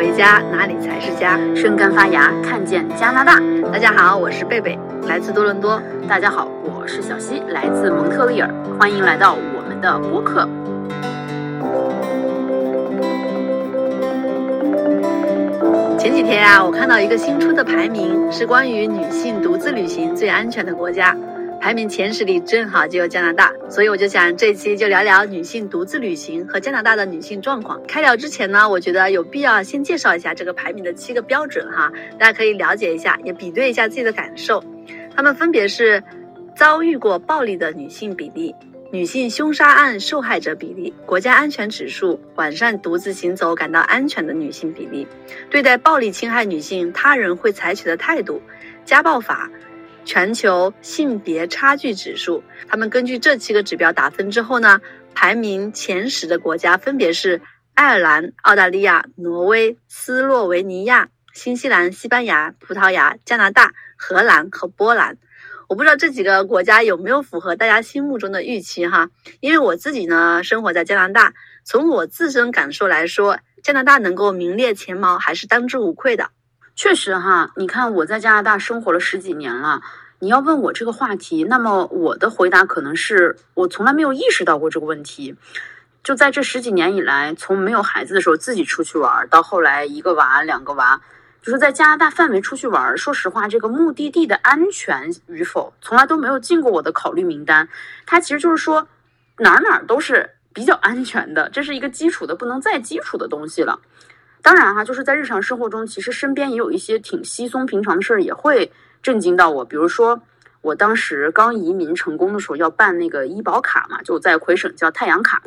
为家，哪里才是家？生根发芽，看见加拿大。大家好，我是贝贝，来自多伦多。大家好，我是小溪，来自蒙特利尔。欢迎来到我们的播客。前几天啊，我看到一个新出的排名，是关于女性独自旅行最安全的国家。排名前十里正好就有加拿大，所以我就想这期就聊聊女性独自旅行和加拿大的女性状况。开聊之前呢，我觉得有必要先介绍一下这个排名的七个标准哈，大家可以了解一下，也比对一下自己的感受。他们分别是遭遇过暴力的女性比例、女性凶杀案受害者比例、国家安全指数、晚上独自行走感到安全的女性比例、对待暴力侵害女性他人会采取的态度、家暴法。全球性别差距指数，他们根据这七个指标打分之后呢，排名前十的国家分别是爱尔兰、澳大利亚、挪威、斯洛维尼亚、新西兰、西班牙、葡萄牙、加拿大、荷兰和波兰。我不知道这几个国家有没有符合大家心目中的预期哈？因为我自己呢生活在加拿大，从我自身感受来说，加拿大能够名列前茅还是当之无愧的。确实哈，你看我在加拿大生活了十几年了，你要问我这个话题，那么我的回答可能是我从来没有意识到过这个问题。就在这十几年以来，从没有孩子的时候自己出去玩，到后来一个娃、两个娃，就是在加拿大范围出去玩。说实话，这个目的地的安全与否，从来都没有进过我的考虑名单。它其实就是说，哪儿哪儿都是比较安全的，这是一个基础的不能再基础的东西了。当然哈，就是在日常生活中，其实身边也有一些挺稀松平常的事儿，也会震惊到我。比如说，我当时刚移民成功的时候，要办那个医保卡嘛，就在魁省叫太阳卡。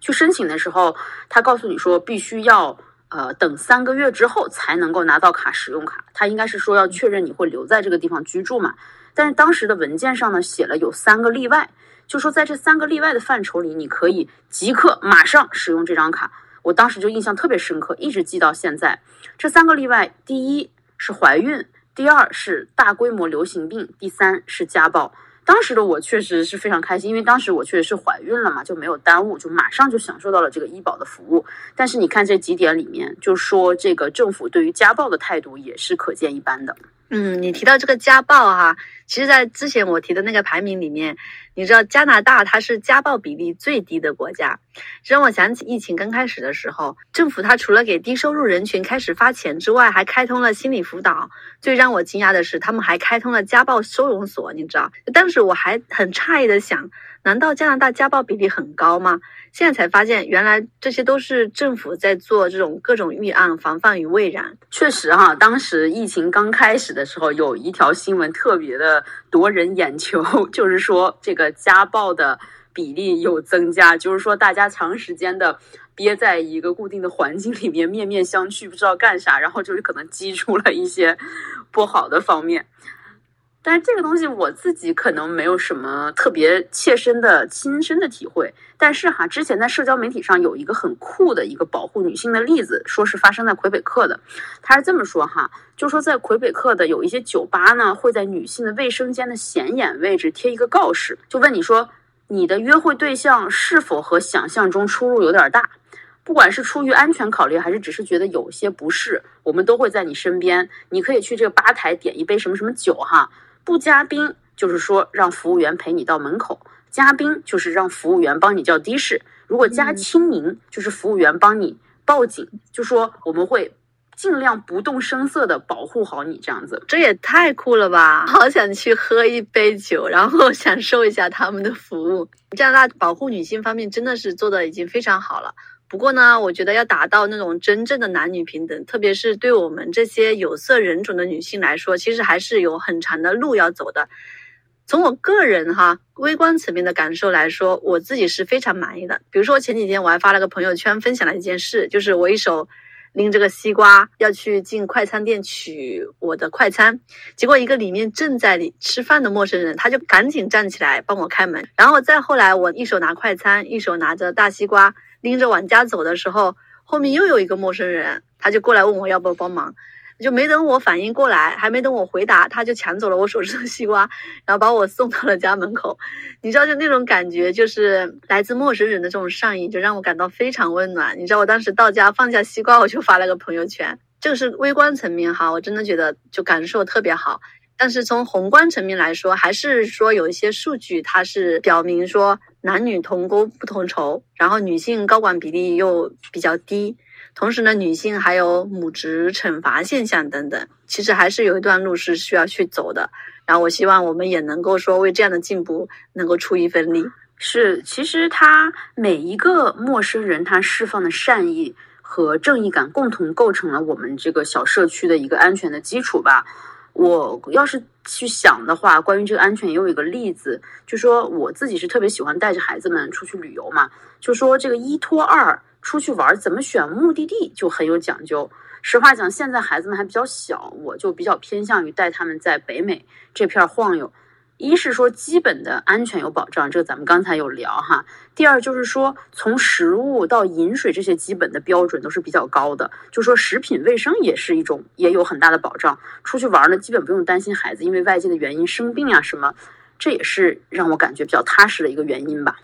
去申请的时候，他告诉你说，必须要呃等三个月之后才能够拿到卡使用卡。他应该是说要确认你会留在这个地方居住嘛。但是当时的文件上呢，写了有三个例外，就说在这三个例外的范畴里，你可以即刻马上使用这张卡。我当时就印象特别深刻，一直记到现在。这三个例外：第一是怀孕，第二是大规模流行病，第三是家暴。当时的我确实是非常开心，因为当时我确实是怀孕了嘛，就没有耽误，就马上就享受到了这个医保的服务。但是你看这几点里面，就说这个政府对于家暴的态度也是可见一斑的。嗯，你提到这个家暴哈，其实，在之前我提的那个排名里面，你知道加拿大它是家暴比例最低的国家，让我想起疫情刚开始的时候，政府它除了给低收入人群开始发钱之外，还开通了心理辅导。最让我惊讶的是，他们还开通了家暴收容所，你知道？当时我还很诧异的想。难道加拿大家暴比例很高吗？现在才发现，原来这些都是政府在做这种各种预案，防范于未然。确实哈，当时疫情刚开始的时候，有一条新闻特别的夺人眼球，就是说这个家暴的比例有增加，就是说大家长时间的憋在一个固定的环境里面，面面相觑，不知道干啥，然后就是可能激出了一些不好的方面。但是这个东西我自己可能没有什么特别切身的亲身的体会。但是哈，之前在社交媒体上有一个很酷的一个保护女性的例子，说是发生在魁北克的。他是这么说哈，就说在魁北克的有一些酒吧呢，会在女性的卫生间的显眼位置贴一个告示，就问你说你的约会对象是否和想象中出入有点大？不管是出于安全考虑，还是只是觉得有些不适，我们都会在你身边。你可以去这个吧台点一杯什么什么酒哈。不加冰，就是说让服务员陪你到门口；加冰就是让服务员帮你叫的士。如果加清明，就是服务员帮你报警，就说我们会尽量不动声色的保护好你。这样子，这也太酷了吧！好想去喝一杯酒，然后享受一下他们的服务。加拿大保护女性方面真的是做的已经非常好了。不过呢，我觉得要达到那种真正的男女平等，特别是对我们这些有色人种的女性来说，其实还是有很长的路要走的。从我个人哈微观层面的感受来说，我自己是非常满意的。比如说前几天我还发了个朋友圈，分享了一件事，就是我一手拎着个西瓜要去进快餐店取我的快餐，结果一个里面正在里吃饭的陌生人，他就赶紧站起来帮我开门，然后再后来我一手拿快餐，一手拿着大西瓜。拎着往家走的时候，后面又有一个陌生人，他就过来问我要不要帮忙。就没等我反应过来，还没等我回答，他就抢走了我手中的西瓜，然后把我送到了家门口。你知道，就那种感觉，就是来自陌生人的这种善意，就让我感到非常温暖。你知道，我当时到家放下西瓜，我就发了个朋友圈。这个是微观层面哈，我真的觉得就感受特别好。但是从宏观层面来说，还是说有一些数据，它是表明说男女同工不同酬，然后女性高管比例又比较低。同时呢，女性还有母职惩罚现象等等，其实还是有一段路是需要去走的。然后我希望我们也能够说为这样的进步能够出一份力。是，其实他每一个陌生人他释放的善意和正义感，共同构成了我们这个小社区的一个安全的基础吧。我要是去想的话，关于这个安全，也有一个例子，就说我自己是特别喜欢带着孩子们出去旅游嘛，就说这个一拖二。出去玩怎么选目的地就很有讲究。实话讲，现在孩子们还比较小，我就比较偏向于带他们在北美这片晃悠。一是说基本的安全有保障，这个咱们刚才有聊哈。第二就是说从食物到饮水这些基本的标准都是比较高的，就说食品卫生也是一种也有很大的保障。出去玩呢，基本不用担心孩子因为外界的原因生病啊什么，这也是让我感觉比较踏实的一个原因吧。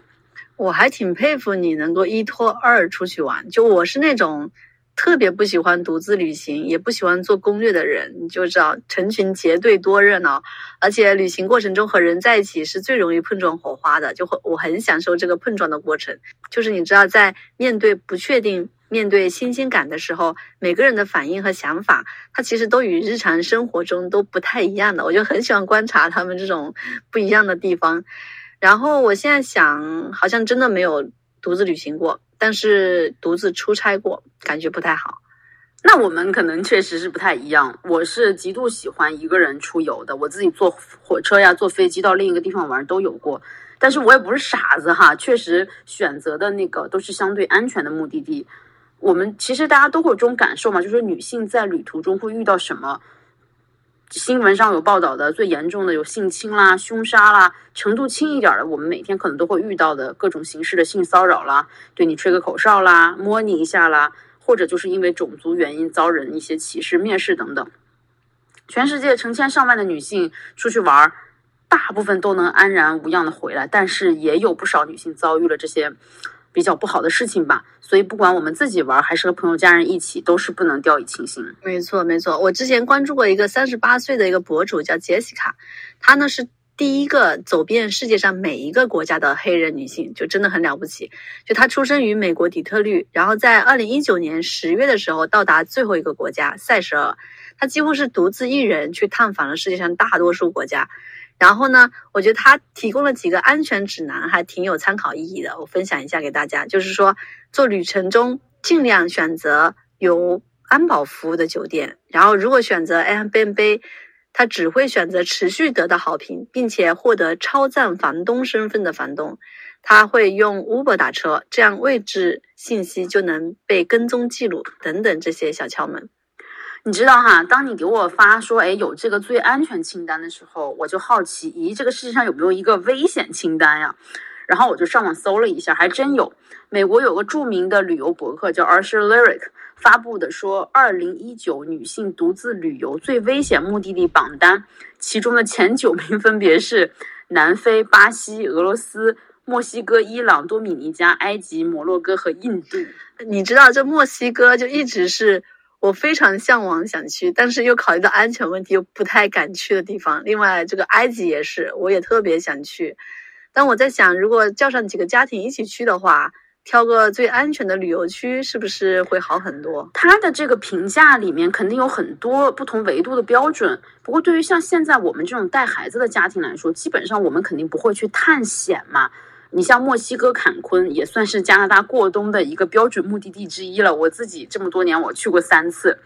我还挺佩服你能够一拖二出去玩。就我是那种特别不喜欢独自旅行，也不喜欢做攻略的人，你就知道成群结队多热闹。而且旅行过程中和人在一起是最容易碰撞火花的，就会我很享受这个碰撞的过程。就是你知道，在面对不确定、面对新鲜感的时候，每个人的反应和想法，它其实都与日常生活中都不太一样的。我就很喜欢观察他们这种不一样的地方。然后我现在想，好像真的没有独自旅行过，但是独自出差过，感觉不太好。那我们可能确实是不太一样。我是极度喜欢一个人出游的，我自己坐火车呀、坐飞机到另一个地方玩都有过。但是我也不是傻子哈，确实选择的那个都是相对安全的目的地。我们其实大家都会有这种感受嘛，就是女性在旅途中会遇到什么。新闻上有报道的最严重的有性侵啦、凶杀啦，程度轻一点的，我们每天可能都会遇到的各种形式的性骚扰啦，对你吹个口哨啦、摸你一下啦，或者就是因为种族原因遭人一些歧视、蔑视等等。全世界成千上万的女性出去玩，大部分都能安然无恙的回来，但是也有不少女性遭遇了这些。比较不好的事情吧，所以不管我们自己玩还是和朋友家人一起，都是不能掉以轻心。没错，没错。我之前关注过一个三十八岁的一个博主，叫杰西卡，她呢是第一个走遍世界上每一个国家的黑人女性，就真的很了不起。就她出生于美国底特律，然后在二零一九年十月的时候到达最后一个国家塞舌尔，她几乎是独自一人去探访了世界上大多数国家。然后呢，我觉得他提供了几个安全指南，还挺有参考意义的。我分享一下给大家，就是说做旅程中尽量选择有安保服务的酒店。然后如果选择 Airbnb，他只会选择持续得到好评，并且获得超赞房东身份的房东。他会用 Uber 打车，这样位置信息就能被跟踪记录等等这些小窍门。你知道哈，当你给我发说，哎，有这个最安全清单的时候，我就好奇，咦，这个世界上有没有一个危险清单呀？然后我就上网搜了一下，还真有。美国有个著名的旅游博客叫 Archer Lyric 发布的说，二零一九女性独自旅游最危险目的地榜单，其中的前九名分别是南非、巴西、俄罗斯、墨西哥、伊朗、多米尼加、埃及、摩洛哥和印度。你知道这墨西哥就一直是。我非常向往想去，但是又考虑到安全问题，又不太敢去的地方。另外，这个埃及也是，我也特别想去。但我在想，如果叫上几个家庭一起去的话，挑个最安全的旅游区，是不是会好很多？他的这个评价里面肯定有很多不同维度的标准。不过，对于像现在我们这种带孩子的家庭来说，基本上我们肯定不会去探险嘛。你像墨西哥坎昆也算是加拿大过冬的一个标准目的地之一了。我自己这么多年我去过三次，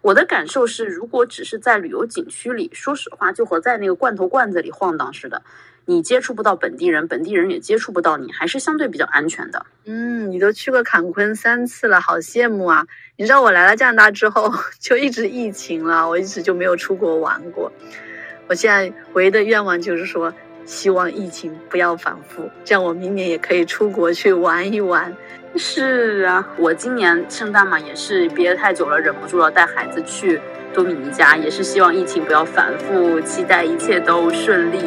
我的感受是，如果只是在旅游景区里，说实话就和在那个罐头罐子里晃荡似的，你接触不到本地人，本地人也接触不到你，还是相对比较安全的。嗯，你都去过坎昆三次了，好羡慕啊！你知道我来了加拿大之后 就一直疫情了，我一直就没有出国玩过。我现在唯一的愿望就是说。希望疫情不要反复，这样我明年也可以出国去玩一玩。是啊，我今年圣诞嘛也是憋太久了，忍不住要带孩子去多米尼加，也是希望疫情不要反复，期待一切都顺利。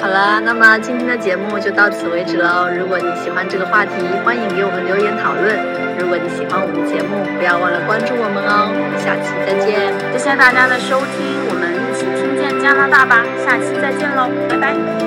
好了，那么今天的节目就到此为止喽。如果你喜欢这个话题，欢迎给我们留言讨论。如果你喜欢我们的节目，不要忘了关注我们哦。我们下期再见，谢谢大家的收听，我们一起听见加拿大吧，下期再见喽，拜拜。